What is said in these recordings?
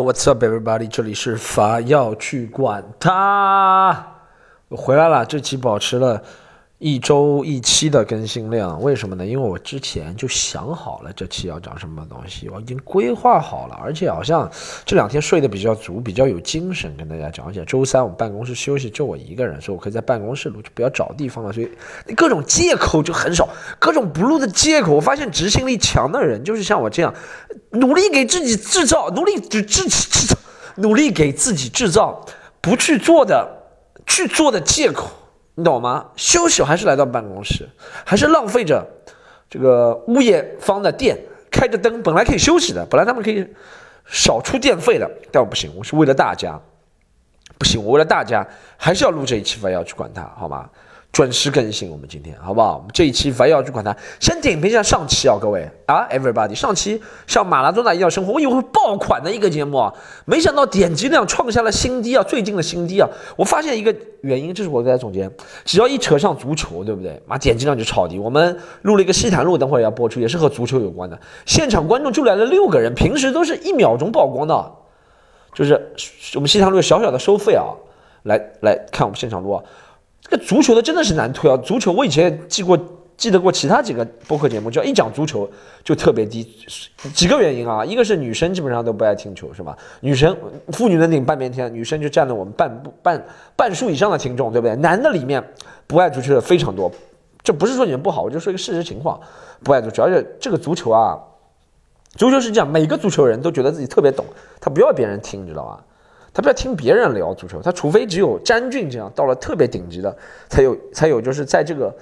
What's up, everybody？这里是法要去管他，我回来了。这期保持了一周一期的更新量，为什么呢？因为我之前就想好了这期要讲什么东西，我已经规划好了，而且好像这两天睡得比较足，比较有精神，跟大家讲。而且周三我办公室休息，就我一个人，所以我可以在办公室录，就不要找地方了。所以各种借口就很少，各种不录的借口。我发现执行力强的人就是像我这样，努力给自己制造，努力只制制造，努力给自己制造不去做的去做的借口。你懂吗？休息还是来到办公室，还是浪费着这个物业方的电，开着灯，本来可以休息的，本来他们可以少出电费的，但我不行，我是为了大家，不行，我为了大家还是要录这一期，我要去管他，好吗？准时更新，我们今天好不好？我们这一期非要去管它，先点评一下上期啊，各位啊，everybody，上期像马拉多纳一样生活，我以为会爆款的一个节目啊，没想到点击量创下了新低啊，最近的新低啊！我发现一个原因，这是我给大家总结，只要一扯上足球，对不对？妈，点击量就超低。我们录了一个西坛录，等会儿要播出，也是和足球有关的，现场观众就来了六个人，平时都是一秒钟曝光的，就是我们西坛路小小的收费啊，来来看我们现场录啊。这个足球的真的是难推啊！足球我以前记过，记得过其他几个播客节目，只要一讲足球就特别低。几个原因啊，一个是女生基本上都不爱听球，是吧？女生妇女能顶半边天，女生就占了我们半部半半数以上的听众，对不对？男的里面不爱足球的非常多，这不是说你们不好，我就说一个事实情况，不爱足球，而且这个足球啊，足球是这样，每个足球人都觉得自己特别懂，他不要别人听，你知道吧？他不要听别人聊足球，他除非只有詹俊这样到了特别顶级的，才有才有就是在这个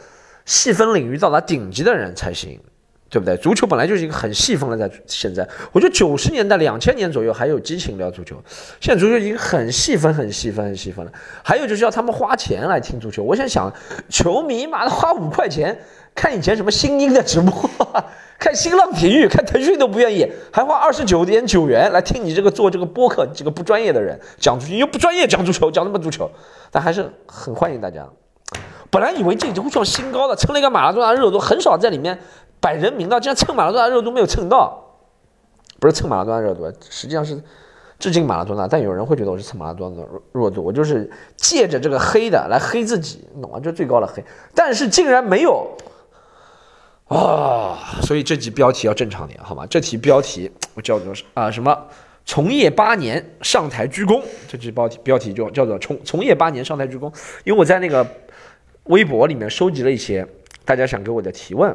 细分领域到达顶级的人才行，对不对？足球本来就是一个很细分的，在现在，我觉得九十年代、两千年左右还有激情聊足球，现在足球已经很细分、很细分、很细分了。还有就是要他们花钱来听足球，我想想，球迷嘛花五块钱看以前什么新英的直播。看新浪体育，看腾讯都不愿意，还花二十九点九元来听你这个做这个播客这个不专业的人讲足球，又不专业讲足球，讲什么足球？但还是很欢迎大家。本来以为这已经会创新高的，蹭了一个马拉多纳热度，很少在里面摆人名的，竟然蹭马拉多纳热度没有蹭到，不是蹭马拉多纳热度，实际上是致敬马拉多纳。但有人会觉得我是蹭马拉多纳热度，我就是借着这个黑的来黑自己，懂吗？就最高的黑，但是竟然没有。啊，所以这集标题要正常点，好吗？这题标题我 叫做啊什么？从业八年上台鞠躬。这集标题标题就叫做从从业八年上台鞠躬。因为我在那个微博里面收集了一些大家想给我的提问，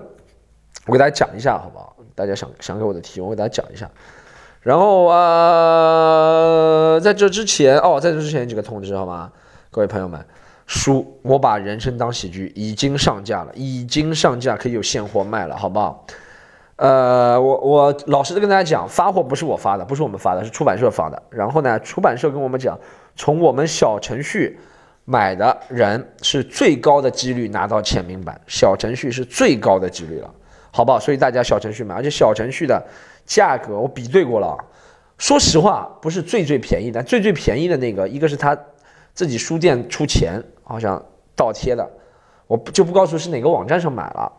我给大家讲一下，好不好？大家想想给我的提问，我给大家讲一下。然后啊，在这之前哦，在这之前几个通知，好吗？各位朋友们。书，我把人生当喜剧已经上架了，已经上架可以有现货卖了，好不好？呃，我我老实的跟大家讲，发货不是我发的，不是我们发的，是出版社发的。然后呢，出版社跟我们讲，从我们小程序买的人是最高的几率拿到签名版，小程序是最高的几率了，好不好？所以大家小程序买，而且小程序的价格我比对过了，说实话不是最最便宜的，最最便宜的那个，一个是他自己书店出钱。好像倒贴的，我就不告诉是哪个网站上买了，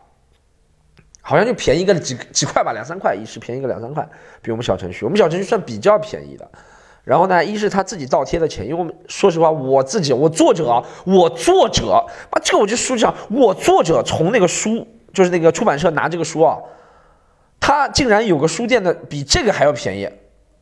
好像就便宜个几几块吧，两三块，一是便宜个两三块，比我们小程序，我们小程序算比较便宜的。然后呢，一是他自己倒贴的钱，因为我们说实话，我自己我作者，我作者啊，这个我就书上，我作者从那个书就是那个出版社拿这个书啊，他竟然有个书店的比这个还要便宜。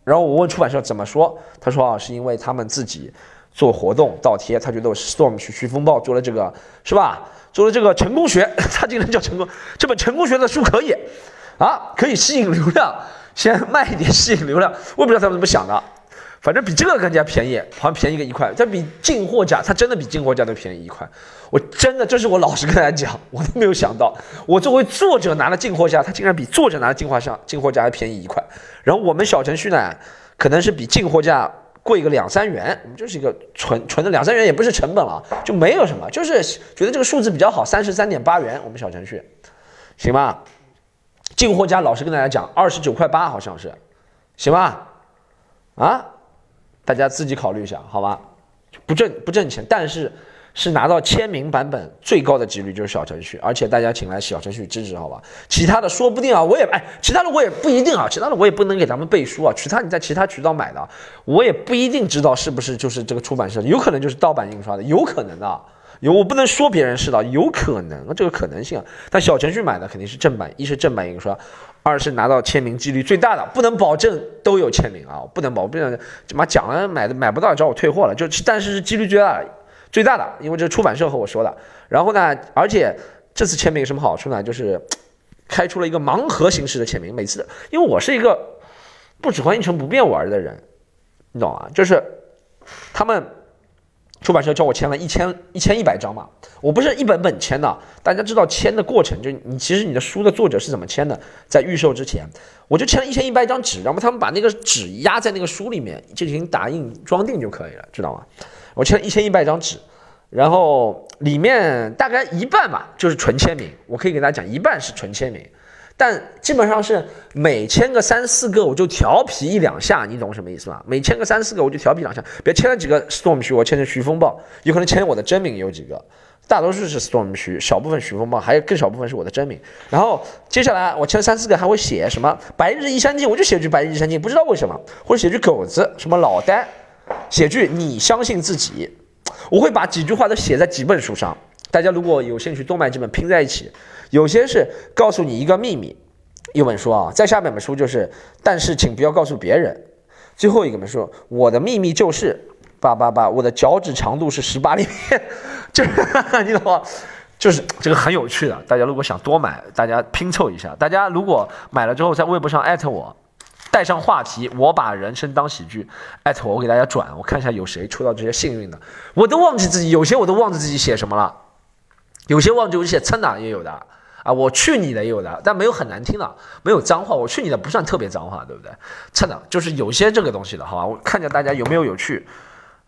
然后我问出版社怎么说，他说啊，是因为他们自己。做活动倒贴，他觉得我 Storm 去徐风暴做了这个是吧？做了这个成功学，他竟然叫成功，这本成功学的书可以啊，可以吸引流量，先卖一点吸引流量。我不知道他们怎么想的，反正比这个更加便宜，好像便宜个一块，但比进货价，它真的比进货价都便宜一块。我真的，这是我老实跟大家讲，我都没有想到，我作为作者拿了进货价，他竟然比作者拿的进货价进货价还便宜一块。然后我们小程序呢，可能是比进货价。贵个两三元，我们就是一个纯纯的两三元，也不是成本了，就没有什么，就是觉得这个数字比较好，三十三点八元，我们小程序，行吧？进货价老实跟大家讲，二十九块八好像是，行吧？啊，大家自己考虑一下，好吧？不挣不挣钱，但是是拿到签名版本最高的几率就是小程序，而且大家请来小程序支持，好吧？其他的说不定啊，我也哎，其他的我也不一定啊，其他的我也不能给咱们背书啊。其他你在其他渠道买的，我也不一定知道是不是就是这个出版社，有可能就是盗版印刷的，有可能的。有我不能说别人是的，有可能这个可能性啊。但小程序买的肯定是正版，一是正版印刷，二是拿到签名几率最大的，不能保证都有签名啊，不能保证，怎么讲了买的买不到找我退货了，就但是是几率最大的。最大的，因为这是出版社和我说的。然后呢，而且这次签名有什么好处呢？就是开出了一个盲盒形式的签名。每次，因为我是一个不喜欢一成不变玩的人，你懂啊？就是他们出版社叫我签了一千一千一百张嘛，我不是一本本签的。大家知道签的过程，就你其实你的书的作者是怎么签的？在预售之前，我就签了一千一百张纸，然后他们把那个纸压在那个书里面进行打印装订就可以了，知道吗？我签了一千一百张纸，然后里面大概一半吧，就是纯签名。我可以给大家讲，一半是纯签名，但基本上是每签个三四个，我就调皮一两下，你懂什么意思吗？每签个三四个，我就调皮两下。别签了几个 storm 区，我签成徐风暴，有可能签我的真名有几个，大多数是 storm 区，小部分徐风暴，还有更少部分是我的真名。然后接下来我签了三四个，还会写什么白日依山尽，我就写句白日依山尽，不知道为什么，或者写句狗子，什么老呆。写句你相信自己，我会把几句话都写在几本书上。大家如果有兴趣，多买几本拼在一起。有些是告诉你一个秘密，一本书啊，在下面本书就是，但是请不要告诉别人。最后一个本书，我的秘密就是八八八，我的脚趾长度是十八厘米，就是你懂吗？就是这个很有趣的。大家如果想多买，大家拼凑一下。大家如果买了之后，在微博上艾特我。带上话题，我把人生当喜剧，艾特我，我给大家转，我看一下有谁抽到这些幸运的，我都忘记自己，有些我都忘记自己写什么了，有些忘记我写蹭的也有的啊，我去你的也有的，但没有很难听的，没有脏话，我去你的不算特别脏话，对不对？蹭的就是有些这个东西的，好吧？我看见大家有没有有趣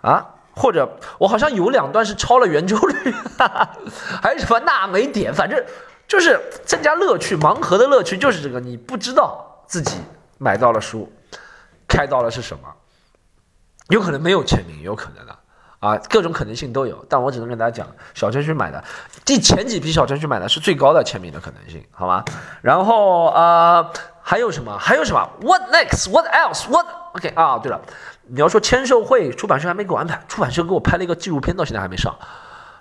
啊？或者我好像有两段是超了圆周率，还有什么那没点，反正就是增加乐趣，盲盒的乐趣就是这个，你不知道自己。买到了书，开到了是什么？有可能没有签名，有可能的啊，各种可能性都有。但我只能跟大家讲，小程序买的第前几批小程序买的是最高的签名的可能性，好吗？然后呃，还有什么？还有什么？What next? What else? What? OK 啊，对了，你要说签售会，出版社还没给我安排，出版社给我拍了一个纪录片，到现在还没上，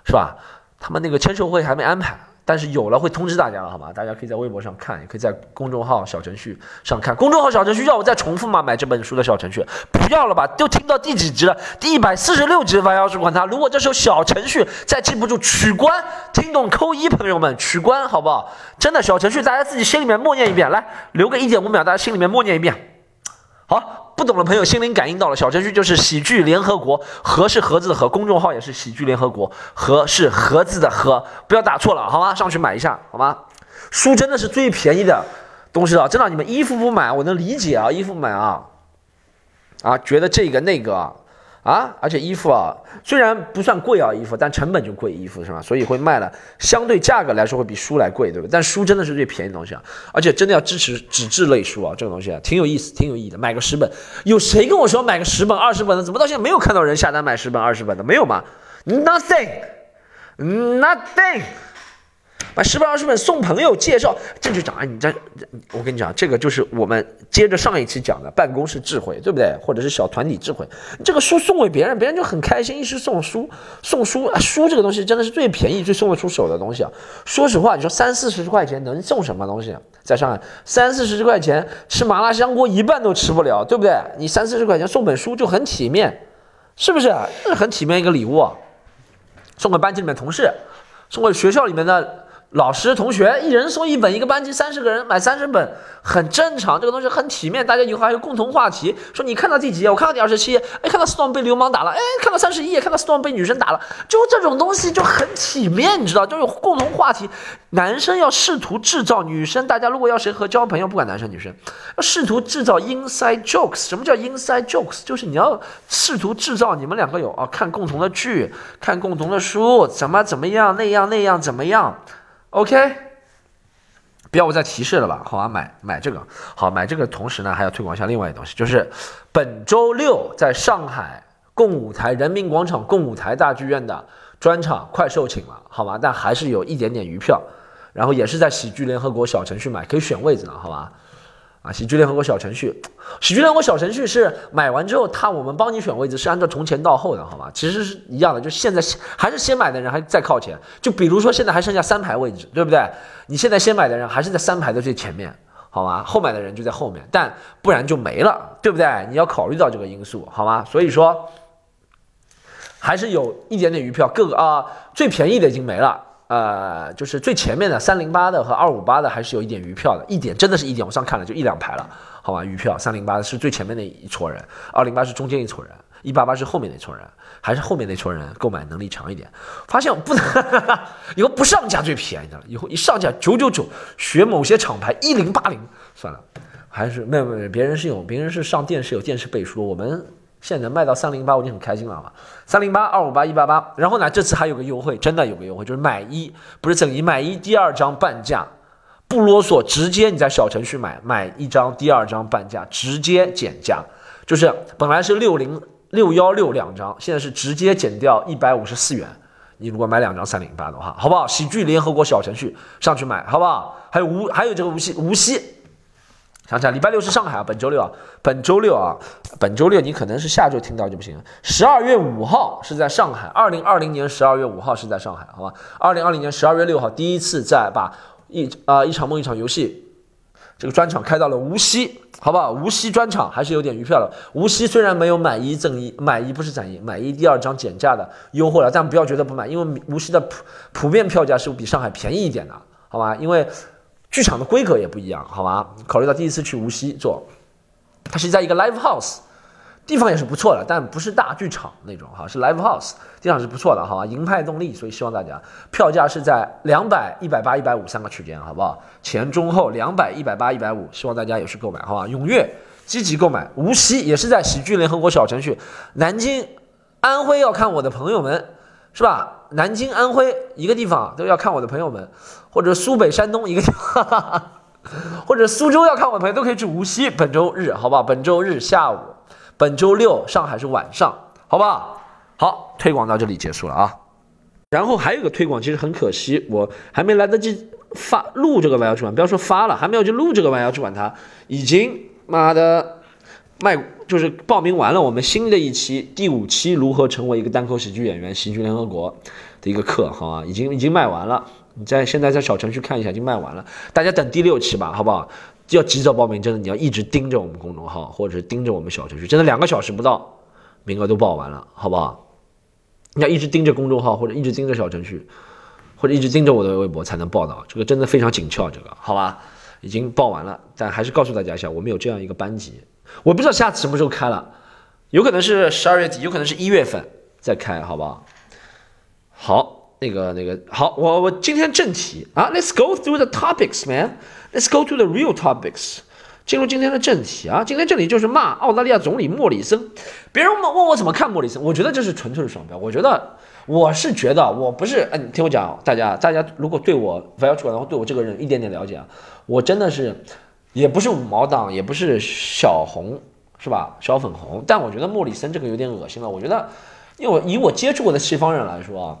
是吧？他们那个签售会还没安排。但是有了会通知大家了，好吗？大家可以在微博上看，也可以在公众号小程序上看。公众号小程序要我再重复吗？买这本书的小程序不要了吧？都听到第几集了？第一百四十六集。凡要是管他，如果这时候小程序再记不住取关，听懂扣一，朋友们取关好不好？真的小程序，大家自己心里面默念一遍，来留个一点五秒，大家心里面默念一遍。好，不懂的朋友心灵感应到了，小程序就是喜剧联合国，盒是盒子的盒，公众号也是喜剧联合国，盒是盒子的盒，不要打错了，好吗？上去买一下，好吗？书真的是最便宜的东西了，真的，你们衣服不买，我能理解啊，衣服买啊，啊，觉得这个那个。啊，而且衣服啊，虽然不算贵啊，衣服，但成本就贵，衣服是吧？所以会卖了，相对价格来说会比书来贵，对不对？但书真的是最便宜的东西啊，而且真的要支持纸质类书啊，这个东西啊，挺有意思，挺有意义的。买个十本，有谁跟我说买个十本、二十本的？怎么到现在没有看到人下单买十本、二十本的？没有吗？Nothing，nothing。买十本二十本送朋友介绍，这就讲哎，你这，我跟你讲，这个就是我们接着上一期讲的办公室智慧，对不对？或者是小团体智慧，这个书送给别人，别人就很开心。一是送书，送书啊，书这个东西真的是最便宜、最送得出手的东西啊。说实话，你说三四十块钱能送什么东西？在上海，三四十块钱吃麻辣香锅一半都吃不了，对不对？你三四十块钱送本书就很体面，是不是？这是很体面一个礼物，啊送给班级里面同事，送给学校里面的。老师、同学一人送一本，一个班级三十个人买三十本，很正常。这个东西很体面，大家以后还有共同话题。说你看到第几页？我看到第二十七页。哎，看到 Storm 被流氓打了。哎，看到三十一页，看到 Storm 被女生打了。就这种东西就很体面，你知道，就有共同话题。男生要试图制造女生，大家如果要谁和交朋友，不管男生女生，要试图制造 inside jokes。什么叫 inside jokes？就是你要试图制造你们两个有啊，看共同的剧，看共同的书，怎么怎么样，那样那样怎么样。OK，不要我再提示了吧？好啊，买买这个，好买这个。同时呢，还要推广一下另外一个东西，就是本周六在上海共舞台人民广场共舞台大剧院的专场快售罄了，好吧？但还是有一点点余票，然后也是在喜剧联合国小程序买，可以选位置呢，好吧？啊，喜剧联合国小程序，喜剧联合国小程序是买完之后，他我们帮你选位置，是按照从前到后的，好吗？其实是一样的，就现在还是先买的人还再靠前。就比如说现在还剩下三排位置，对不对？你现在先买的人还是在三排的最前面，好吧？后买的人就在后面，但不然就没了，对不对？你要考虑到这个因素，好吗？所以说还是有一点点余票，各个啊最便宜的已经没了。呃，就是最前面的三零八的和二五八的还是有一点余票的，一点真的是一点，我上看了就一两排了，好吧？余票三零八是最前面那一撮人，二零八是中间一撮人，一八八是后面那撮人，还是后面那撮人购买能力强一点。发现不能 以后不上架最便宜的了，以后一上架九九九，学某些厂牌一零八零，算了，还是没有没有，别人是有别人是上电视有电视背书，我们。现在能卖到三零八，我已经很开心了嘛。三零八二五八一八八，然后呢，这次还有个优惠，真的有个优惠，就是买一不是赠一，买一第二张半价，不啰嗦，直接你在小程序买，买一张第二张半价，直接减价，就是本来是六零六幺六两张，现在是直接减掉一百五十四元。你如果买两张三零八的话，好不好？喜剧联合国小程序上去买，好不好？还有无还有这个无锡无锡。想起来，礼拜六是上海啊，本周六啊，本周六啊，本周六你可能是下周听到就不行了。十二月五号是在上海，二零二零年十二月五号是在上海，好吧？二零二零年十二月六号第一次在把一啊一场梦一场游戏这个专场开到了无锡，好不好？无锡专场还是有点余票的。无锡虽然没有买一赠一，买一不是攒一，买一第二张减价的优惠了，但不要觉得不买，因为无锡的普普遍票价是比上海便宜一点的，好吧？因为。剧场的规格也不一样，好吧？考虑到第一次去无锡做，它是在一个 live house，地方也是不错的，但不是大剧场那种哈，是 live house，地方是不错的，好吧？银派动力，所以希望大家票价是在两百、一百八、一百五三个区间，好不好？前中后两百、一百八、一百五，希望大家也是购买，好吧？踊跃积极购买。无锡也是在喜剧联合国小程序，南京、安徽要看我的朋友们。是吧？南京、安徽一个地方都要看我的朋友们，或者苏北、山东一个地方，或者苏州要看我的朋友都可以去无锡。本周日，好不好？本周日下午，本周六上海是晚上，好不好？好，推广到这里结束了啊。然后还有个推广，其实很可惜，我还没来得及发录这个弯腰去玩，不要说发了，还没有去录这个弯腰去玩，它已经妈的。卖就是报名完了，我们新的一期第五期如何成为一个单口喜剧演员，喜剧联合国的一个课，好吧，已经已经卖完了。你在现在在小程序看一下，已经卖完了。大家等第六期吧，好不好？要及早报名，真的你要一直盯着我们公众号，或者是盯着我们小程序，真的两个小时不到，名额都报完了，好不好？你要一直盯着公众号，或者一直盯着小程序，或者一直盯着我的微博才能报道。这个真的非常紧俏，这个好吧？已经报完了，但还是告诉大家一下，我们有这样一个班级。我不知道下次什么时候开了，有可能是十二月底，有可能是一月份再开，好不好？好，那个那个好，我我今天正题啊，Let's go through the topics, man. Let's go to the real topics. 进入今天的正题啊，今天这里就是骂澳大利亚总理莫里森。别人问问我怎么看莫里森，我觉得这是纯粹的双标。我觉得我是觉得我不是，嗯，听我讲，大家大家如果对我 v a l 然后对我这个人一点点了解啊，我真的是。也不是五毛党，也不是小红，是吧？小粉红。但我觉得莫里森这个有点恶心了。我觉得，因为我以我接触过的西方人来说啊，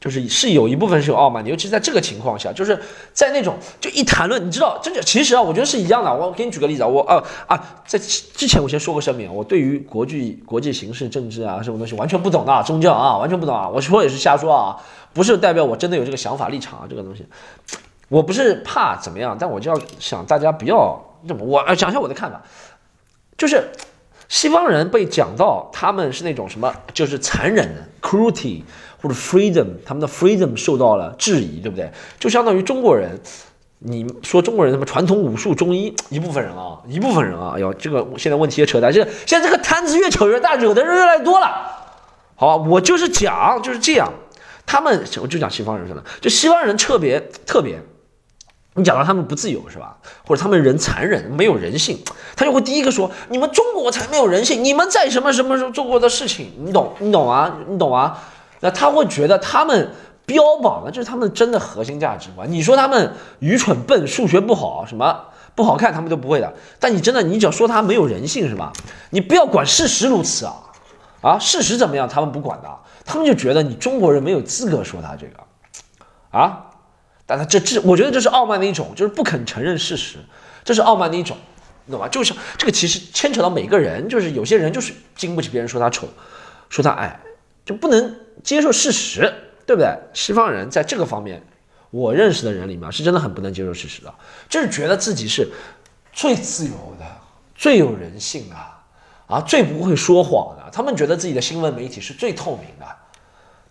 就是是有一部分是有傲慢的，尤其是在这个情况下，就是在那种就一谈论，你知道，这个其实啊，我觉得是一样的。我给你举个例子啊，我啊啊，在之前我先说个声明，我对于国际国际形势、政治啊什么东西完全不懂的，宗教啊完全不懂啊，我说也是瞎说啊，不是代表我真的有这个想法立场啊，这个东西。我不是怕怎么样，但我就要想大家不要这么。我讲一下我的看法，就是西方人被讲到他们是那种什么，就是残忍的 cruelty 或者 freedom，他们的 freedom 受到了质疑，对不对？就相当于中国人，你说中国人什么传统武术中医，一部分人啊，一部分人啊，哎呦，这个现在问题也扯淡，就是现在这个摊子越扯越大，惹的人越来越多了。好，我就是讲就是这样，他们我就讲西方人是的，就西方人特别特别。你讲到他们不自由是吧？或者他们人残忍没有人性，他就会第一个说你们中国才没有人性，你们在什么什么时候做过的事情，你懂你懂啊你懂啊？那他会觉得他们标榜的这是他们真的核心价值观。你说他们愚蠢笨，数学不好，什么不好看，他们都不会的。但你真的你只要说他没有人性是吧？你不要管事实如此啊，啊，事实怎么样他们不管的，他们就觉得你中国人没有资格说他这个，啊，但他这这，我觉得这是傲慢的一种，就是不肯承认事实，这是傲慢的一种，懂吧？就是这个其实牵扯到每个人，就是有些人就是经不起别人说他丑，说他矮，就不能接受事实，对不对？西方人在这个方面，我认识的人里面是真的很不能接受事实的，就是觉得自己是最自由的，最有人性的。啊，最不会说谎的，他们觉得自己的新闻媒体是最透明的，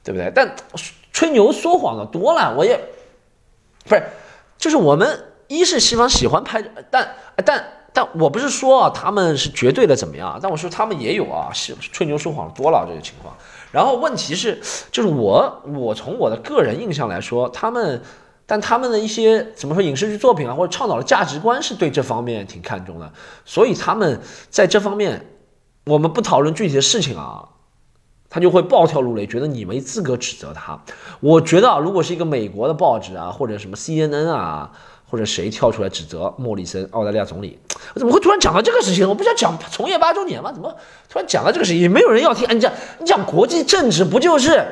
对不对？但吹牛说谎的多了，我也不是，就是我们一是西方喜欢拍，但但但我不是说啊，他们是绝对的怎么样？但我说他们也有啊，是吹牛说谎多了这个情况。然后问题是，就是我我从我的个人印象来说，他们，但他们的一些怎么说影视剧作品啊，或者倡导的价值观是对这方面挺看重的，所以他们在这方面。我们不讨论具体的事情啊，他就会暴跳如雷，觉得你没资格指责他。我觉得啊，如果是一个美国的报纸啊，或者什么 CNN 啊，或者谁跳出来指责莫里森，澳大利亚总理，我怎么会突然讲到这个事情？我不是要讲从业八周年吗？怎么突然讲到这个事情？也没有人要听。你讲你讲国际政治，不就是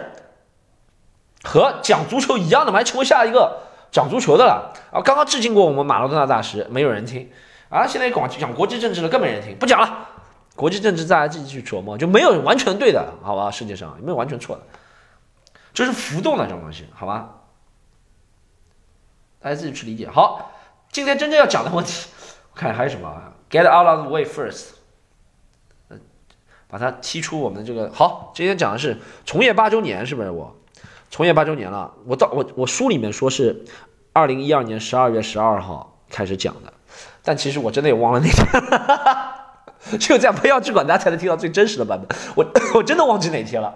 和讲足球一样的吗？还成为下一个讲足球的了啊！刚刚致敬过我们马拉多纳大师，没有人听啊！现在讲讲国际政治了，更没人听，不讲了。国际政治大家自己去琢磨，就没有完全对的，好吧？世界上没有完全错的，这是浮动的这种东西，好吧？大家自己去理解。好，今天真正要讲的问题，我看还有什么？Get out of the way first，把它踢出我们的这个。好，今天讲的是从业八周年，是不是？我从业八周年了，我到我我书里面说是二零一二年十二月十二号开始讲的，但其实我真的也忘了那天。只有在不要去管，大家才能听到最真实的版本。我我真的忘记哪天了。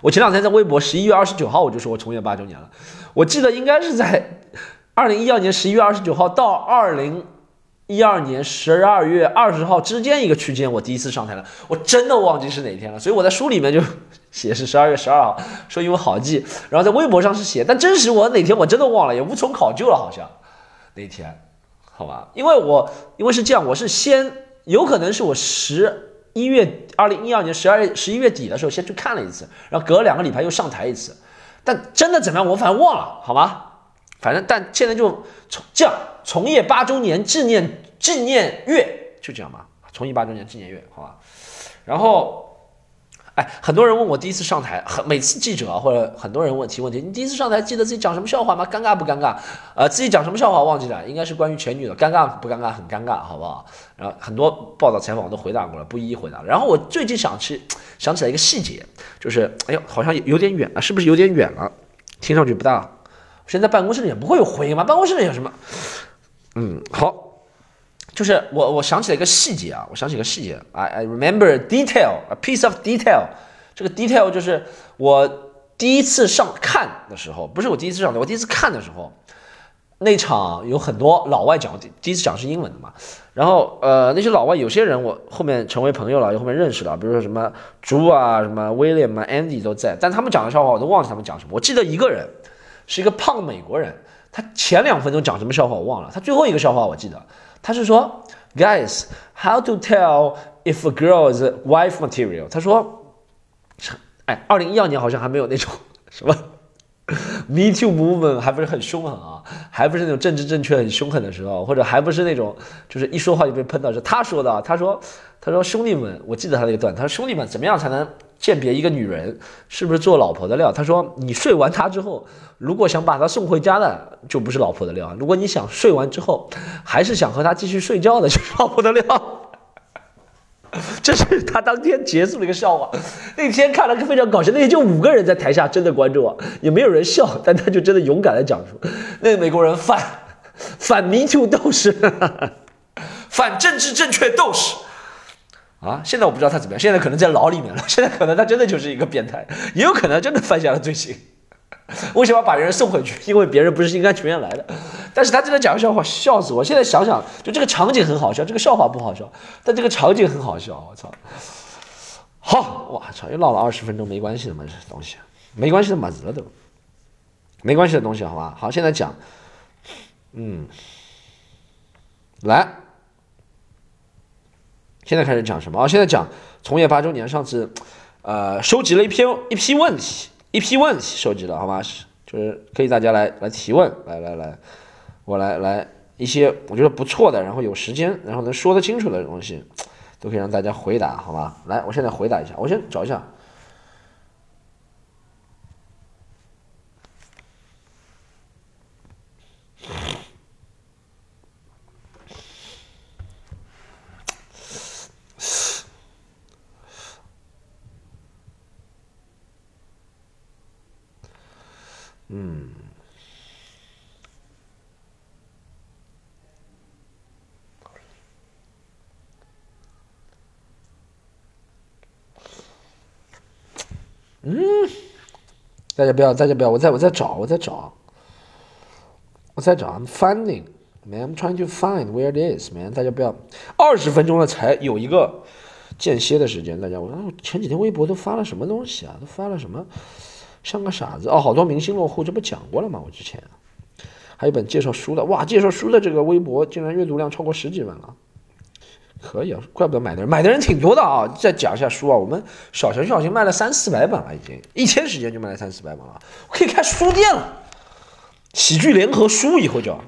我前两天在微博，十一月二十九号我就说我从业八周年了。我记得应该是在二零一二年十一月二十九号到二零一二年十二月二十号之间一个区间，我第一次上台了。我真的忘记是哪天了，所以我在书里面就写是十二月十二号，说因为好记。然后在微博上是写，但真实我哪天我真的忘了，也无从考究了，好像那天，好吧？因为我因为是这样，我是先。有可能是我十一月二零一二年十二月十一月底的时候先去看了一次，然后隔了两个礼拜又上台一次，但真的怎么样我反正忘了，好吗？反正但现在就从这样从业八周年纪念纪念月就这样吧，从业八周年纪念月，好吧？然后。哎，很多人问我第一次上台，很每次记者或者很多人问提问题，你第一次上台记得自己讲什么笑话吗？尴尬不尴尬？呃，自己讲什么笑话忘记了，应该是关于前女友，尴尬不尴尬？很尴尬，好不好？然后很多报道采访我都回答过了，不一一回答。然后我最近想起想起来一个细节，就是哎呦，好像有点远了，是不是有点远了？听上去不大。现在办公室里也不会有回音吗？办公室里有什么？嗯，好。就是我，我想起了一个细节啊，我想起一个细节，I I remember detail a piece of detail。这个 detail 就是我第一次上看的时候，不是我第一次上的，我第一次看的时候，那场有很多老外讲，第一次讲是英文的嘛。然后呃，那些老外有些人我后面成为朋友了，又后面认识了，比如说什么朱啊、什么 William 啊、Andy 都在，但他们讲的笑话我都忘记他们讲什么。我记得一个人是一个胖美国人，他前两分钟讲什么笑话我忘了，他最后一个笑话我记得。他是说，Guys，how to tell if a girl is wife material？他说，哎，二零一二年好像还没有那种 什么 Me Too movement，还不是很凶狠啊，还不是那种政治正确很凶狠的时候，或者还不是那种就是一说话就被喷到。是他说的，他说，他说兄弟们，我记得他那个段，他说兄弟们，怎么样才能？鉴别一个女人是不是做老婆的料，他说你睡完她之后，如果想把她送回家的，就不是老婆的料；如果你想睡完之后还是想和她继续睡觉的，就是老婆的料。这是他当天结束的一个笑话。那天看了个非常搞笑，那天就五个人在台下真的关注啊，也没有人笑，但他就真的勇敢的讲出，那美国人反反民主斗士，反政治正确斗士。啊，现在我不知道他怎么样，现在可能在牢里面了。现在可能他真的就是一个变态，也有可能真的犯下了罪行。为什么要把人送回去？因为别人不是心甘情愿来的。但是他真的讲笑话，笑死我！现在想想，就这个场景很好笑，这个笑话不好笑，但这个场景很好笑。我操！好，我操，又唠了二十分钟，没关系的嘛，这东西没关系的嘛，子了都，没关系的东西，好吧？好，现在讲，嗯，来。现在开始讲什么啊？现在讲从业八周年，上次呃收集了一篇一批问题，一批问题收集了，好吗？就是可以大家来来提问，来来来，我来来一些我觉得不错的，然后有时间，然后能说得清楚的东西，都可以让大家回答，好吗？来，我现在回答一下，我先找一下。嗯，嗯，大家不要，大家不要，我在我在找，我在找，我在找，I'm finding, man, I'm trying to find where it is, man。大家不要，二十分钟了才有一个间歇的时间，大家，我前几天微博都发了什么东西啊？都发了什么？像个傻子哦，好多明星落户，这不讲过了吗？我之前还有本介绍书的，哇，介绍书的这个微博竟然阅读量超过十几万了，可以啊，怪不得买的人买的人挺多的啊。再讲一下书啊，我们小程序已经卖了三四百本了，已经一天时间就卖了三四百本了，可以开书店了，喜剧联合书以后叫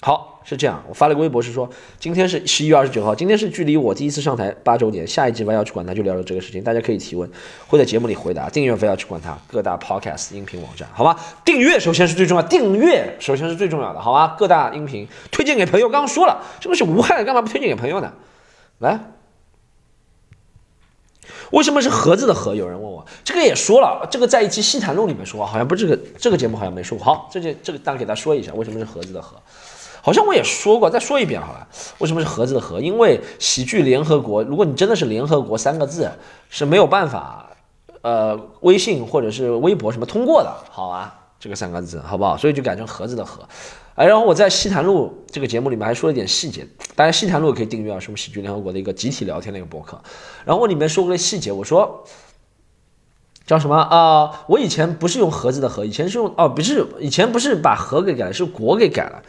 好。是这样，我发了个微博，是说今天是十一月二十九号，今天是距离我第一次上台八周年。下一集我要去管他，就聊聊这个事情，大家可以提问，会在节目里回答。订阅非要去管他，各大 podcast 音频网站，好吗？订阅首先是最重要，订阅首先是最重要的，好吗？各大音频推荐给朋友，刚刚说了，这个是无害的，干嘛不推荐给朋友呢？来，为什么是盒子的盒？有人问我，这个也说了，这个在一期西谈录里面说，好像不是这个这个节目好像没说过。好，这件这个单给大家说一下，为什么是盒子的盒？好像我也说过，再说一遍好了。为什么是盒子的盒？因为喜剧联合国，如果你真的是联合国三个字是没有办法，呃，微信或者是微博什么通过的，好啊？这个三个字好不好？所以就改成盒子的盒。哎，然后我在西谈录这个节目里面还说了一点细节，大家西谈录可以订阅啊，是我们喜剧联合国的一个集体聊天的一个博客。然后我里面说过的细节，我说叫什么啊？我以前不是用盒子的盒，以前是用哦，不是以前不是把盒给改了，是国给改了。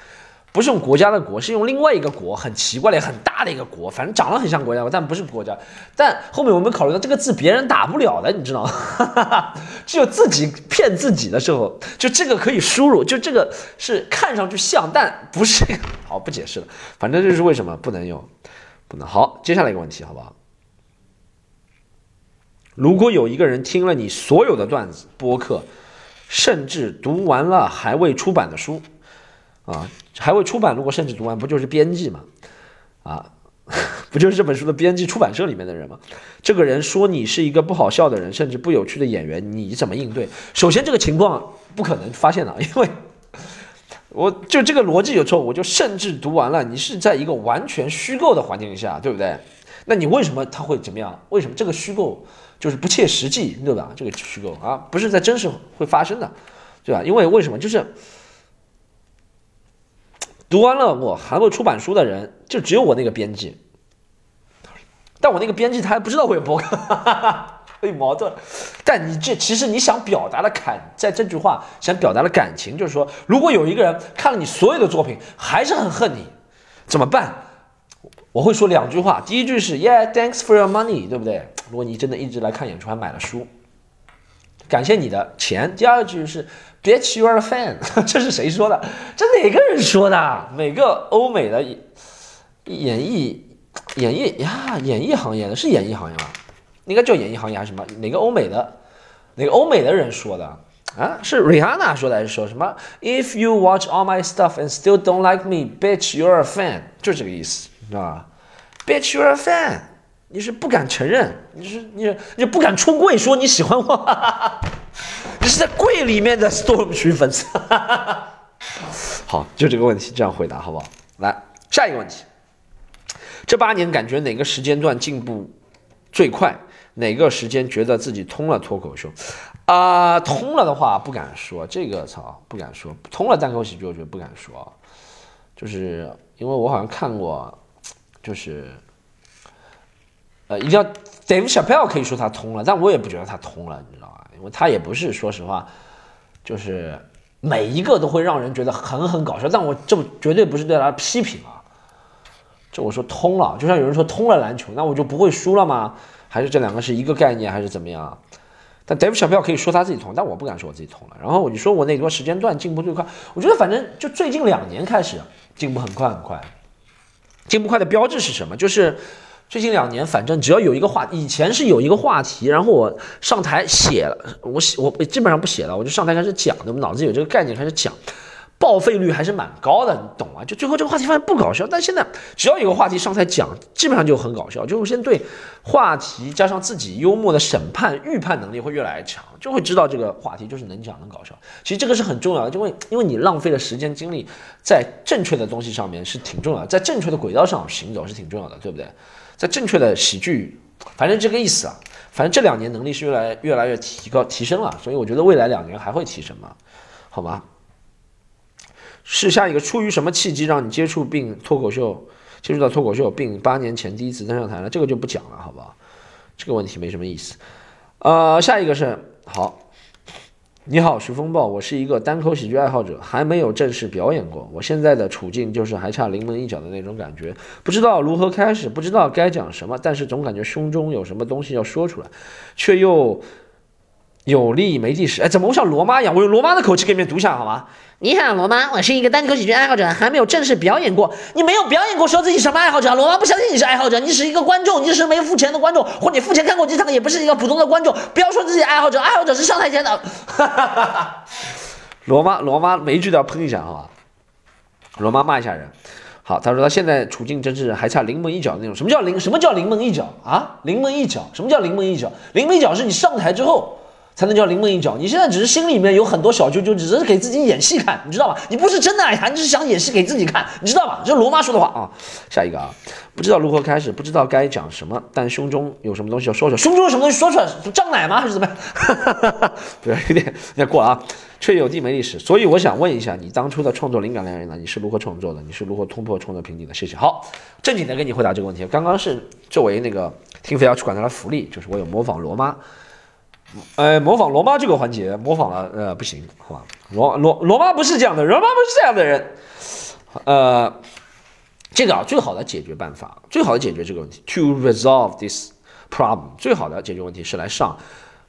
不是用国家的国，是用另外一个国，很奇怪的、很大的一个国，反正长得很像国家，但不是国家。但后面我们考虑到这个字别人打不了的，你知道吗？只有自己骗自己的时候，就这个可以输入，就这个是看上去像，但不是。好，不解释了，反正这是为什么不能用，不能。好，接下来一个问题，好不好？如果有一个人听了你所有的段子、播客，甚至读完了还未出版的书。啊，还未出版，如果甚至读完，不就是编辑吗？啊，不就是这本书的编辑、出版社里面的人吗？这个人说你是一个不好笑的人，甚至不有趣的演员，你怎么应对？首先，这个情况不可能发现的，因为我就这个逻辑有错误。就甚至读完了，你是在一个完全虚构的环境下，对不对？那你为什么他会怎么样？为什么这个虚构就是不切实际，对吧？这个虚构啊，不是在真实会发生的，对吧？因为为什么？就是。读完了我还未出版书的人，就只有我那个编辑。但我那个编辑他还不知道我有博客，很矛盾。但你这其实你想表达的感，在这句话想表达的感情，就是说，如果有一个人看了你所有的作品，还是很恨你，怎么办？我会说两句话。第一句是 Yeah，thanks for your money，对不对？如果你真的一直来看演出，还买了书，感谢你的钱。第二句是。Bitch, you are a fan，这是谁说的？这哪个人说的？每个欧美的演艺演艺呀，演艺行业的是演艺行业吗？应该叫演艺行业还是什么？哪个欧美的哪个欧美的人说的啊？是 Rihanna 说的还是说什么？If you watch all my stuff and still don't like me, bitch, you are a fan，就这个意思，知道吧？Bitch, you are a fan，你是不敢承认，你是你你不敢出柜说你喜欢我。你是在柜里面的 Storm 群粉丝，好，就这个问题这样回答好不好？来下一个问题，这八年感觉哪个时间段进步最快？哪个时间觉得自己通了脱口秀？啊，通了的话不敢说，这个操不敢说，通了单口喜剧我觉得不敢说，就是因为我好像看过，就是一定要 Dave Chappelle 可以说他通了，但我也不觉得他通了，你知道吧？他也不是，说实话，就是每一个都会让人觉得很很搞笑。但我这绝对不是对他批评啊，这我说通了，就像有人说通了篮球，那我就不会输了吗？还是这两个是一个概念，还是怎么样？但 Dave Chappelle 可以说他自己通，但我不敢说我自己通了。然后我就说我那段时间段进步最快，我觉得反正就最近两年开始进步很快很快。进步快的标志是什么？就是最近两年，反正只要有一个话，以前是有一个话题，然后我上台写了，我写我基本上不写了，我就上台开始讲，我们脑子有这个概念开始讲。报废率还是蛮高的，你懂啊？就最后这个话题发现不搞笑，但现在只要有个话题上台讲，基本上就很搞笑。就先对话题加上自己幽默的审判预判能力会越来越强，就会知道这个话题就是能讲能搞笑。其实这个是很重要的，因为因为你浪费了时间精力在正确的东西上面是挺重要的，在正确的轨道上行走是挺重要的，对不对？在正确的喜剧，反正这个意思啊。反正这两年能力是越来越来越提高提升了，所以我觉得未来两年还会提升嘛，好吗？是下一个出于什么契机让你接触并脱口秀，接触到脱口秀，并八年前第一次登上台了？这个就不讲了，好不好？这个问题没什么意思。呃，下一个是好，你好，徐风暴，我是一个单口喜剧爱好者，还没有正式表演过。我现在的处境就是还差临门一脚的那种感觉，不知道如何开始，不知道该讲什么，但是总感觉胸中有什么东西要说出来，却又有力没地势。哎，怎么我像罗妈一样？我用罗妈的口气给你们读一下，好吗？你好，罗妈，我是一个单口喜剧爱好者，还没有正式表演过。你没有表演过，说自己什么爱好者？罗妈不相信你是爱好者，你是一个观众，你是没付钱的观众，或你付钱看过几场，也不是一个普通的观众。不要说自己爱好者，爱好者是上台前的。罗妈，罗妈，每一句都要喷一下，好吧？罗妈骂一下人。好，他说他现在处境真是还差临门一脚的那种。什么叫临？什么叫临门一脚啊？临门一脚？什么叫临门一脚？临门一脚是你上台之后。才能叫临门一脚。你现在只是心里面有很多小九九，只是给自己演戏看，你知道吧？你不是真的爱他，你是想演戏给自己看，你知道吧？这是罗妈说的话啊。下一个啊，不知道如何开始，不知道该讲什么，但胸中有什么东西要说出来。胸中有什么东西说出来？胀奶吗？还是怎么样？不要有点有点过了啊。却有地没历史，所以我想问一下，你当初的创作灵感来源呢？你是如何创作的？你是如何突破创作瓶颈的？谢谢。好，正经的给你回答这个问题。刚刚是作为那个听飞要去管他的福利，就是我有模仿罗妈。呃，模仿罗妈这个环节模仿了，呃，不行，好吧？罗罗罗妈不是这样的，罗妈不是这样的人。呃，这个啊，最好的解决办法，最好的解决这个问题，to resolve this problem，最好的解决问题是来上，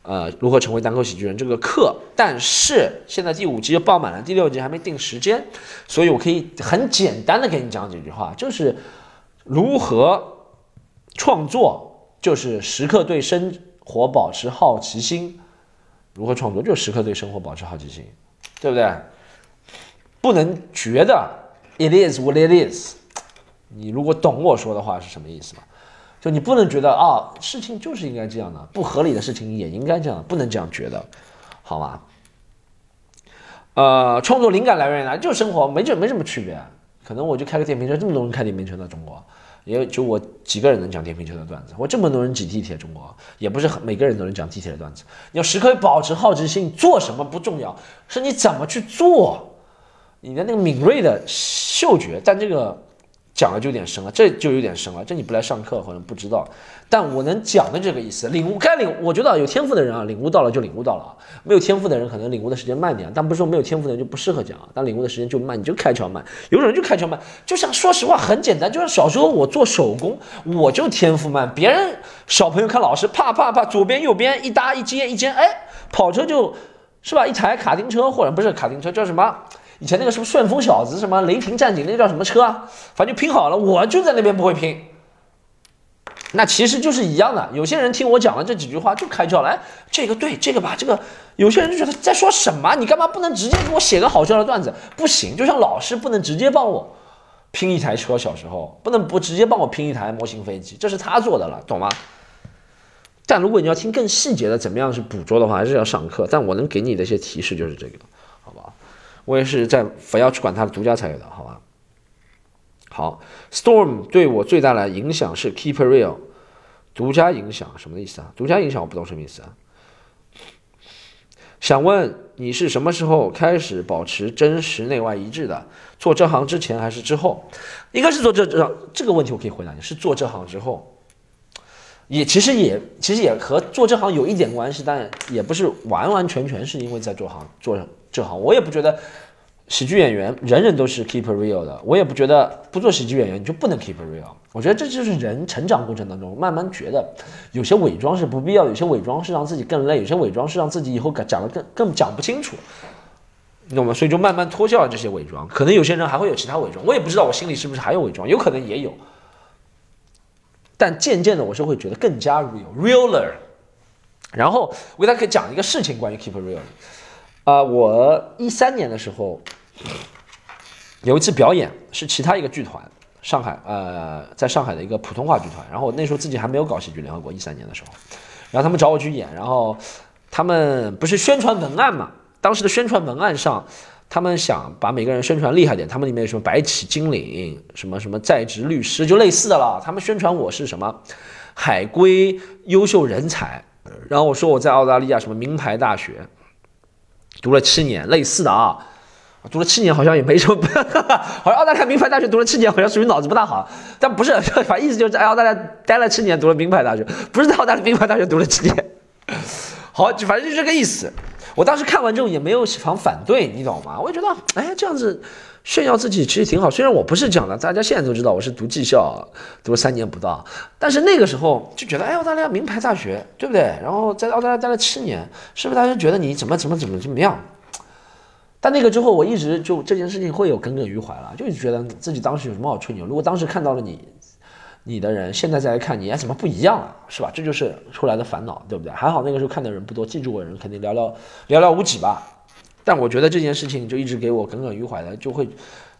呃，如何成为单口喜剧人这个课。但是现在第五集报满了，第六集还没定时间，所以我可以很简单的给你讲几句话，就是如何创作，就是时刻对生。活保持好奇心，如何创作？就时刻对生活保持好奇心，对不对？不能觉得 it is what it is。你如果懂我说的话是什么意思吗？就你不能觉得啊，事情就是应该这样的，不合理的事情也应该这样，不能这样觉得，好吗？呃，创作灵感来源于哪，就生活，没就没什么区别。可能我就开个电瓶车，这么多人开电瓶车在中国。也就我几个人能讲电瓶车的段子，我这么多人挤地铁，中国也不是每个人都能讲地铁的段子。你要时刻保持好奇心，做什么不重要，是你怎么去做，你的那个敏锐的嗅觉。但这个。讲了就有点深了，这就有点深了。这你不来上课可能不知道，但我能讲的这个意思，领悟该领。我觉得有天赋的人啊，领悟到了就领悟到了啊。没有天赋的人可能领悟的时间慢点，但不是说没有天赋的人就不适合讲啊，但领悟的时间就慢，你就开窍慢。有种人就开窍慢，就像说实话很简单，就像小时候我做手工，我就天赋慢。别人小朋友看老师，啪啪啪，左边右边一搭一接一接，哎，跑车就是吧，一台卡丁车或者不是卡丁车叫什么？以前那个什么旋风小子，什么雷霆战警，那叫什么车啊？反正就拼好了，我就在那边不会拼。那其实就是一样的。有些人听我讲了这几句话就开窍了，哎这个对，这个吧，这个有些人就觉得在说什么？你干嘛不能直接给我写个好笑的段子？不行，就像老师不能直接帮我拼一台车，小时候不能不直接帮我拼一台模型飞机，这是他做的了，懂吗？但如果你要听更细节的，怎么样是捕捉的话，还是要上课。但我能给你的一些提示就是这个。我也是在非要去管它的独家才有的，好吧？好，Storm 对我最大的影响是 Keep Real，独家影响什么意思啊？独家影响我不懂什么意思啊？想问你是什么时候开始保持真实内外一致的？做这行之前还是之后？应该是做这这这个问题我可以回答你，是做这行之后，也其实也其实也和做这行有一点关系，但也不是完完全全是因为在做行做。这行我也不觉得，喜剧演员人人都是 keep real 的，我也不觉得不做喜剧演员你就不能 keep real。我觉得这就是人成长过程当中慢慢觉得有些伪装是不必要，有些伪装是让自己更累，有些伪装是让自己以后讲的更更讲不清楚，你懂吗？所以就慢慢脱掉了这些伪装。可能有些人还会有其他伪装，我也不知道我心里是不是还有伪装，有可能也有。但渐渐的我是会觉得更加 real，realer。然后我给大家可以讲一个事情，关于 keep real。啊，我一三年的时候有一次表演，是其他一个剧团，上海呃，在上海的一个普通话剧团。然后我那时候自己还没有搞喜剧联合国，一三年的时候，然后他们找我去演，然后他们不是宣传文案嘛？当时的宣传文案上，他们想把每个人宣传厉害点，他们里面有什么白起精灵，什么什么在职律师，就类似的了。他们宣传我是什么海归优秀人才，然后我说我在澳大利亚什么名牌大学。读了七年，类似的啊，读了七年好像也没什么，好像澳大利亚名牌大学读了七年，好像属于脑子不大好，但不是，反正意思就是在澳大利亚待了七年，读了名牌大学，不是在澳大利亚名牌大学读了七年，好，就反正就这个意思。我当时看完之后也没有想反对，你懂吗？我也觉得，哎，这样子炫耀自己其实挺好。虽然我不是讲的，大家现在都知道我是读技校，读了三年不到，但是那个时候就觉得，哎，澳大利亚名牌大学，对不对？然后在澳大利亚待了七年，是不是大家觉得你怎么怎么怎么怎么样？但那个之后，我一直就这件事情会有耿耿于怀了，就觉得自己当时有什么好吹牛？如果当时看到了你。你的人现在再来看你，哎，怎么不一样了，是吧？这就是出来的烦恼，对不对？还好那个时候看的人不多，记住我的人肯定寥寥寥寥无几吧。但我觉得这件事情就一直给我耿耿于怀的，就会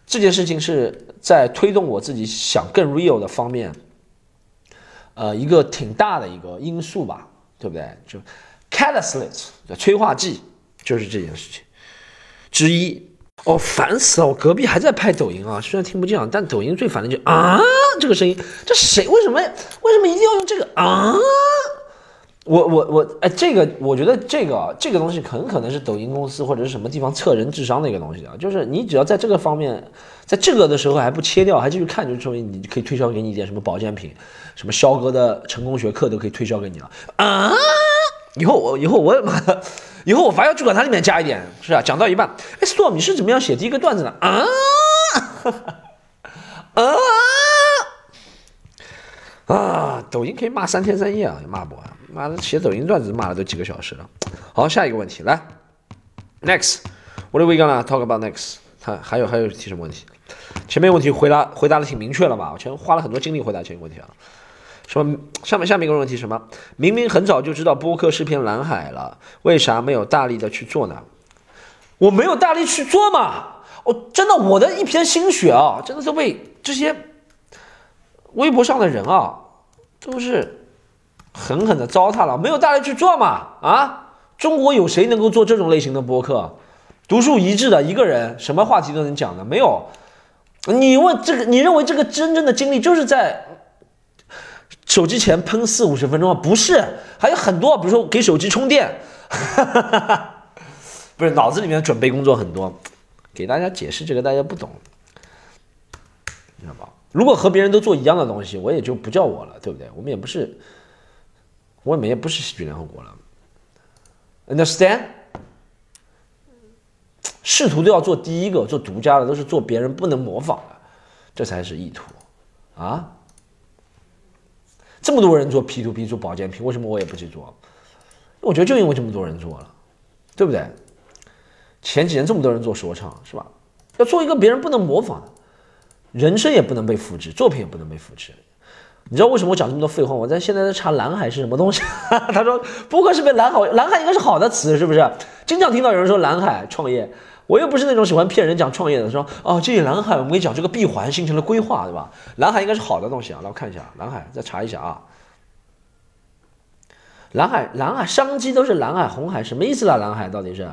这件事情是在推动我自己想更 real 的方面，呃，一个挺大的一个因素吧，对不对？就 catalyst 催化剂就是这件事情之一。哦，烦死了！我隔壁还在拍抖音啊，虽然听不见，但抖音最烦的就啊这个声音，这谁？为什么？为什么一定要用这个啊？我我我，哎，这个我觉得这个这个东西很可能是抖音公司或者是什么地方测人智商的一个东西啊，就是你只要在这个方面，在这个的时候还不切掉，还继续看，就说明你可以推销给你一点什么保健品，什么肖哥的成功学课都可以推销给你了啊！以后我以后我妈的。以后我 发要去管它里面加一点，是吧？讲到一半，哎，Storm，你是怎么样写第一个段子的啊？啊啊！抖音可以骂三天三夜啊，骂不完。妈的，写抖音段子骂了都几个小时了。好，下一个问题来，Next，What are we gonna talk about next？他还有还有提什么问题？前面问题回答回答的挺明确了吧？我前花了很多精力回答前面问题啊。说下面下面一个问题什么？明明很早就知道播客是片蓝海了，为啥没有大力的去做呢？我没有大力去做嘛？我真的我的一片心血啊，真的都被这些微博上的人啊，都是狠狠的糟蹋了。没有大力去做嘛？啊，中国有谁能够做这种类型的播客？独树一帜的一个人，什么话题都能讲的，没有。你问这个，你认为这个真正的经历就是在？手机前喷四五十分钟吗？不是，还有很多，比如说给手机充电，哈哈哈不是脑子里面准备工作很多，给大家解释这个大家不懂，知道吧？如果和别人都做一样的东西，我也就不叫我了，对不对？我们也不是，我们也不是喜剧联合国了，understand？试图都要做第一个，做独家的，都是做别人不能模仿的，这才是意图啊。这么多人做 P to P 做保健品，为什么我也不去做？我觉得就因为这么多人做了，对不对？前几年这么多人做说唱，是吧？要做一个别人不能模仿的，人生也不能被复制，作品也不能被复制。你知道为什么我讲这么多废话？我在现在在查蓝海是什么东西。他说播客是被蓝海，蓝海应该是好的词，是不是？经常听到有人说蓝海创业。我又不是那种喜欢骗人讲创业的，说哦，这里蓝海，我跟你讲，这个闭环形成了规划，对吧？蓝海应该是好的东西啊，来我看一下蓝海，再查一下啊。蓝海，蓝海商机都是蓝海红海，什么意思啦？蓝海到底是？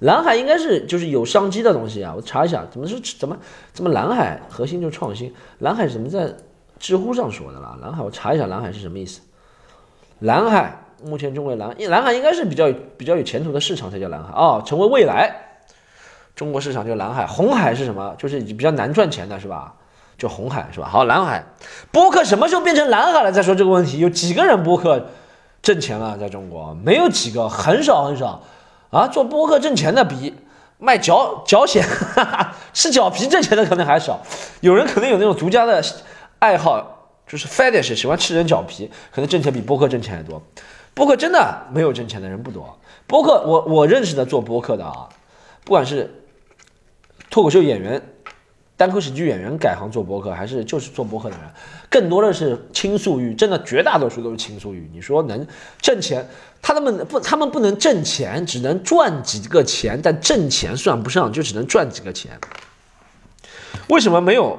蓝海应该是就是有商机的东西啊，我查一下，怎么是怎么怎么蓝海核心就是创新？蓝海怎么在知乎上说的啦？蓝海，我查一下蓝海是什么意思？蓝海目前中国蓝，蓝海应该是比较比较有前途的市场才叫蓝海啊，成为未来。中国市场就蓝海，红海是什么？就是比较难赚钱的，是吧？就红海是吧？好，蓝海播客什么时候变成蓝海了？再说这个问题，有几个人播客挣钱了？在中国没有几个，很少很少啊！做播客挣钱的比卖脚脚癣，吃脚皮挣钱的可能还少，有人可能有那种独家的爱好，就是 fetish，喜欢吃人脚皮，可能挣钱比播客挣钱还多。播客真的没有挣钱的人不多，播客我我认识的做播客的啊，不管是脱口秀演员。单口喜剧演员改行做播客，还是就是做播客的人，更多的是倾诉欲，真的绝大多数都是倾诉欲。你说能挣钱，他们不，他们不能挣钱，只能赚几个钱，但挣钱算不上，就只能赚几个钱。为什么没有？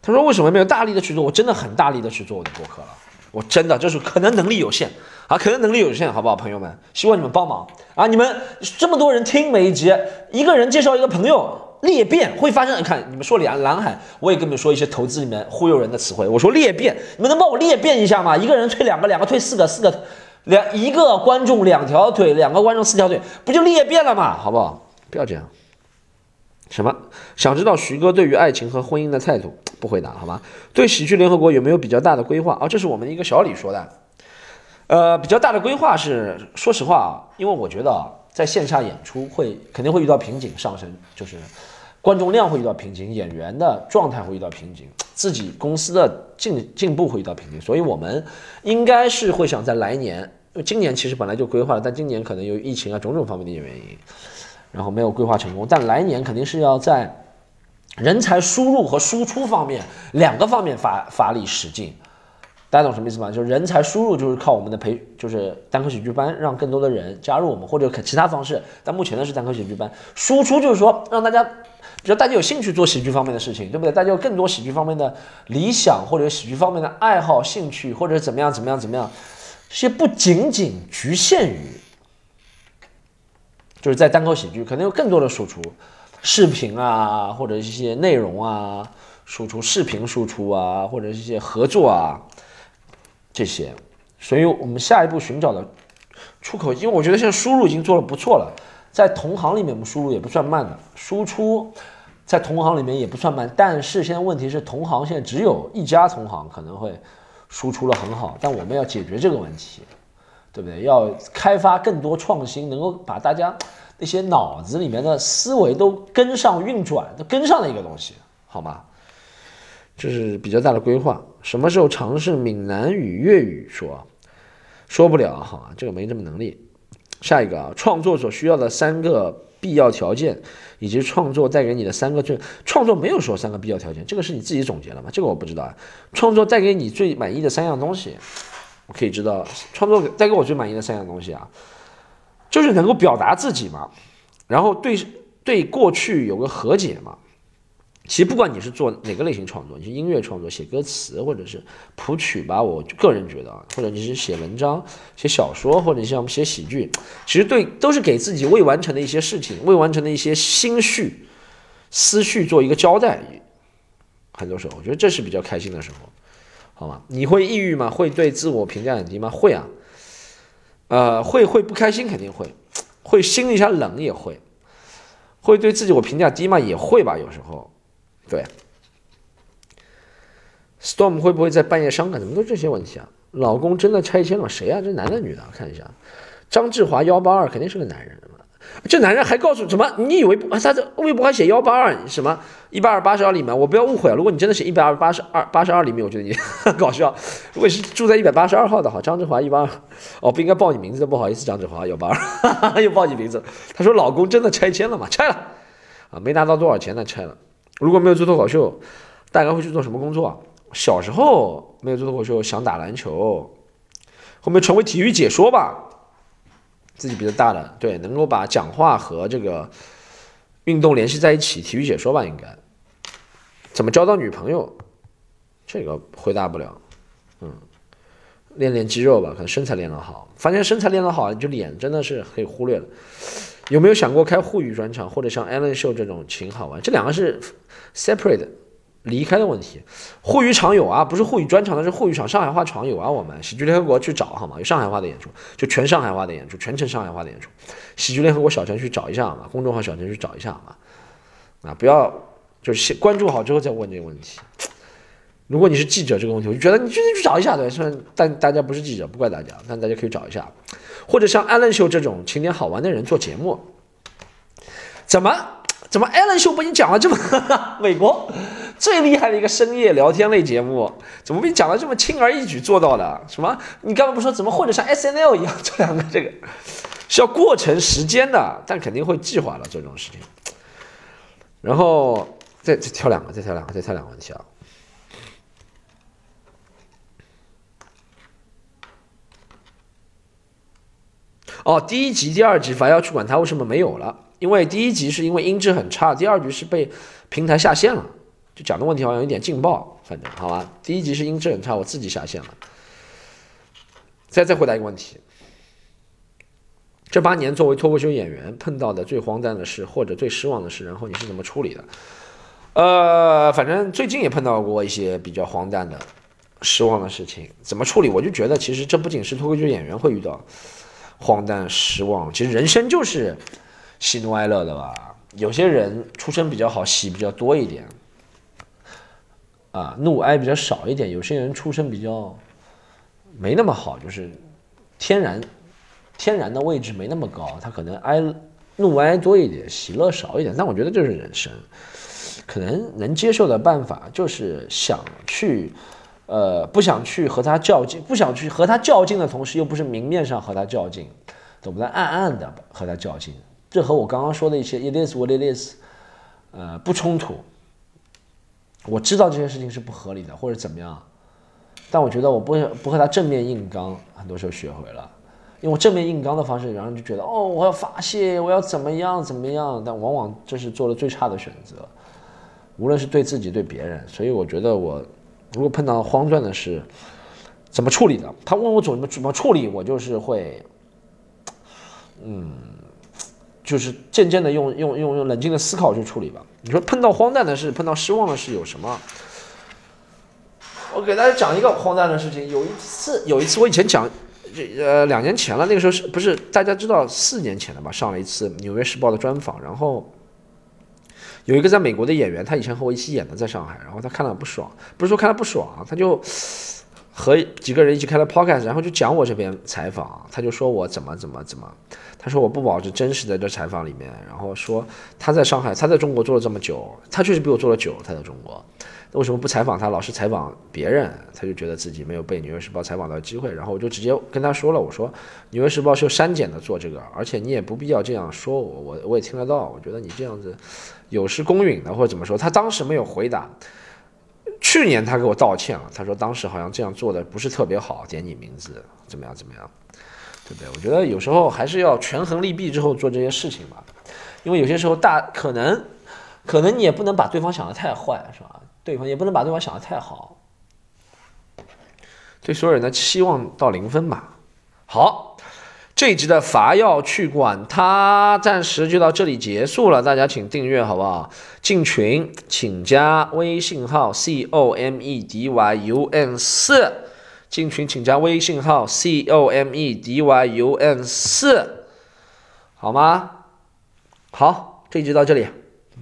他说为什么没有大力的去做？我真的很大力的去做我的播客了，我真的就是可能能力有限啊，可能能力有限，好不好，朋友们？希望你们帮忙啊！你们这么多人听每一集，一个人介绍一个朋友。裂变会发生，看你们说蓝蓝海，我也跟你们说一些投资里面忽悠人的词汇。我说裂变，你们能帮我裂变一下吗？一个人推两个，两个推四个，四个两一个观众两条腿，两个观众四条腿，不就裂变了吗？好不好？不要这样。什么？想知道徐哥对于爱情和婚姻的态度？不回答，好吗？对喜剧联合国有没有比较大的规划？啊，这是我们的一个小李说的。呃，比较大的规划是，说实话啊，因为我觉得。在线下演出会肯定会遇到瓶颈，上升就是观众量会遇到瓶颈，演员的状态会遇到瓶颈，自己公司的进进步会遇到瓶颈，所以我们应该是会想在来年，今年其实本来就规划了，但今年可能由于疫情啊种种方面的原因，然后没有规划成功，但来年肯定是要在人才输入和输出方面两个方面发发力使劲。大家懂什么意思吗？就是人才输入就是靠我们的培，就是单科喜剧班，让更多的人加入我们，或者可其他方式。但目前呢是单科喜剧班。输出就是说让大家，比如大家有兴趣做喜剧方面的事情，对不对？大家有更多喜剧方面的理想，或者喜剧方面的爱好、兴趣，或者怎么样怎么样怎么样，这些不仅仅局限于，就是在单口喜剧，可能有更多的输出，视频啊，或者一些内容啊，输出视频输出啊，或者一些合作啊。这些，所以我们下一步寻找的出口，因为我觉得现在输入已经做的不错了，在同行里面我们输入也不算慢的，输出在同行里面也不算慢，但是现在问题是同行现在只有一家同行可能会输出的很好，但我们要解决这个问题，对不对？要开发更多创新，能够把大家那些脑子里面的思维都跟上运转，都跟上的一个东西，好吗？这是比较大的规划。什么时候尝试闽南语、粤语说？说不了，哈，这个没这么能力。下一个啊，创作所需要的三个必要条件，以及创作带给你的三个最……创作没有说三个必要条件，这个是你自己总结了吗？这个我不知道啊。创作带给你最满意的三样东西，我可以知道。创作带给我最满意的三样东西啊，就是能够表达自己嘛，然后对对过去有个和解嘛。其实不管你是做哪个类型创作，你是音乐创作、写歌词，或者是谱曲吧，我个人觉得啊，或者你是写文章、写小说，或者像我们写喜剧，其实对都是给自己未完成的一些事情、未完成的一些心绪、思绪做一个交代。很多时候，我觉得这是比较开心的时候，好吗？你会抑郁吗？会对自我评价很低吗？会啊，呃，会会不开心肯定会，会心一下冷也会，会对自己我评价低嘛？也会吧，有时候。对，Storm 会不会在半夜伤感？怎么都这些问题啊？老公真的拆迁了？谁啊？这男的女的？看一下，张志华幺八二肯定是个男人这男人还告诉什么？你以为？他这微博还写幺八二什么一百二八十二里面？我不要误会啊！如果你真的写一百二八十二八十二里面，我觉得你 搞笑。如果是住在一百八十二号的，好，张志华一八二，哦，不应该报你名字的，不好意思，张志华幺八二，又报你名字。他说老公真的拆迁了吗？拆了啊，没拿到多少钱呢，拆了。如果没有做脱口秀，大概会去做什么工作？小时候没有做脱口秀，想打篮球，后面成为体育解说吧。自己比较大的，对，能够把讲话和这个运动联系在一起，体育解说吧，应该。怎么交到女朋友？这个回答不了。嗯，练练肌肉吧，可能身材练得好。发现身材练得好，你就脸真的是可以忽略了。有没有想过开沪语专场，或者像 Allen 秀这种情好玩？这两个是。separate 离开的问题，沪语场有啊，不是沪语专场，那是沪语场，上海话场有啊。我们喜剧联合国去找好吗？有上海话的演出，就全上海话的演出，全程上海话的演出。喜剧联合国小程序找一下好吗？公众号小程序找一下好吗？啊，不要就是先关注好之后再问这个问题。如果你是记者这个问题，我就觉得你直接去找一下对，虽然但大家不是记者，不怪大家，但大家可以找一下，或者像 Allen 秀这种请点好玩的人做节目。怎么怎么艾伦秀被你讲了这么 美国最厉害的一个深夜聊天类节目，怎么被你讲的这么轻而易举做到的？什么？你刚刚不说怎么混得像 S N L 一样？这两个这个是要过程时间的，但肯定会计划了这种事情。然后再再挑两个，再挑两个，再挑两个问题啊。哦，第一集、第二集，凡要去管他为什么没有了？因为第一集是因为音质很差，第二集是被平台下线了。就讲的问题好像有点劲爆，反正好吧。第一集是音质很差，我自己下线了。再再回答一个问题：这八年作为脱口秀演员碰到的最荒诞的事或者最失望的事，然后你是怎么处理的？呃，反正最近也碰到过一些比较荒诞的、失望的事情，怎么处理？我就觉得其实这不仅是脱口秀演员会遇到荒诞、失望，其实人生就是喜怒哀乐的吧。有些人出身比较好，喜比较多一点。啊，怒哀比较少一点。有些人出身比较没那么好，就是天然天然的位置没那么高，他可能哀怒哀多一点，喜乐少一点。但我觉得这是人生，可能能接受的办法就是想去，呃，不想去和他较劲，不想去和他较劲的同时，又不是明面上和他较劲，懂不？暗暗的和他较劲，这和我刚刚说的一些 it is what it is，呃，不冲突。我知道这件事情是不合理的，或者怎么样，但我觉得我不不和他正面硬刚，很多时候学会了，因为我正面硬刚的方式，然后就觉得哦，我要发泄，我要怎么样怎么样，但往往这是做了最差的选择，无论是对自己对别人。所以我觉得我如果碰到慌乱的事，怎么处理的？他问我怎么怎么处理，我就是会，嗯。就是渐渐的用用用用冷静的思考去处理吧。你说碰到荒诞的事，碰到失望的事有什么？我给大家讲一个荒诞的事情。有一次，有一次我以前讲，呃，两年前了。那个时候是不是大家知道四年前的吧？上了一次《纽约时报》的专访，然后有一个在美国的演员，他以前和我一起演的，在上海，然后他看了不爽，不是说看了不爽，他就。和几个人一起开了 podcast，然后就讲我这边采访，他就说我怎么怎么怎么，他说我不保证真实在这采访里面，然后说他在上海，他在中国做了这么久，他确实比我做了久，他在中国，那为什么不采访他，老是采访别人？他就觉得自己没有被纽约时报采访到机会，然后我就直接跟他说了，我说纽约时报是删减的做这个，而且你也不必要这样说我，我我也听得到，我觉得你这样子有失公允的或者怎么说，他当时没有回答。去年他给我道歉了，他说当时好像这样做的不是特别好，点你名字怎么样怎么样，对不对？我觉得有时候还是要权衡利弊之后做这些事情吧，因为有些时候大可能，可能你也不能把对方想的太坏，是吧？对方也不能把对方想的太好，对所有人的期望到零分吧。好。这一集的伐要去管他，暂时就到这里结束了。大家请订阅好不好？进群请加微信号 c o m e d y u n 四，进群请加微信号 c o m e d y u n 四，好吗？好，这一集到这里，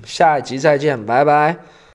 下一集再见，拜拜。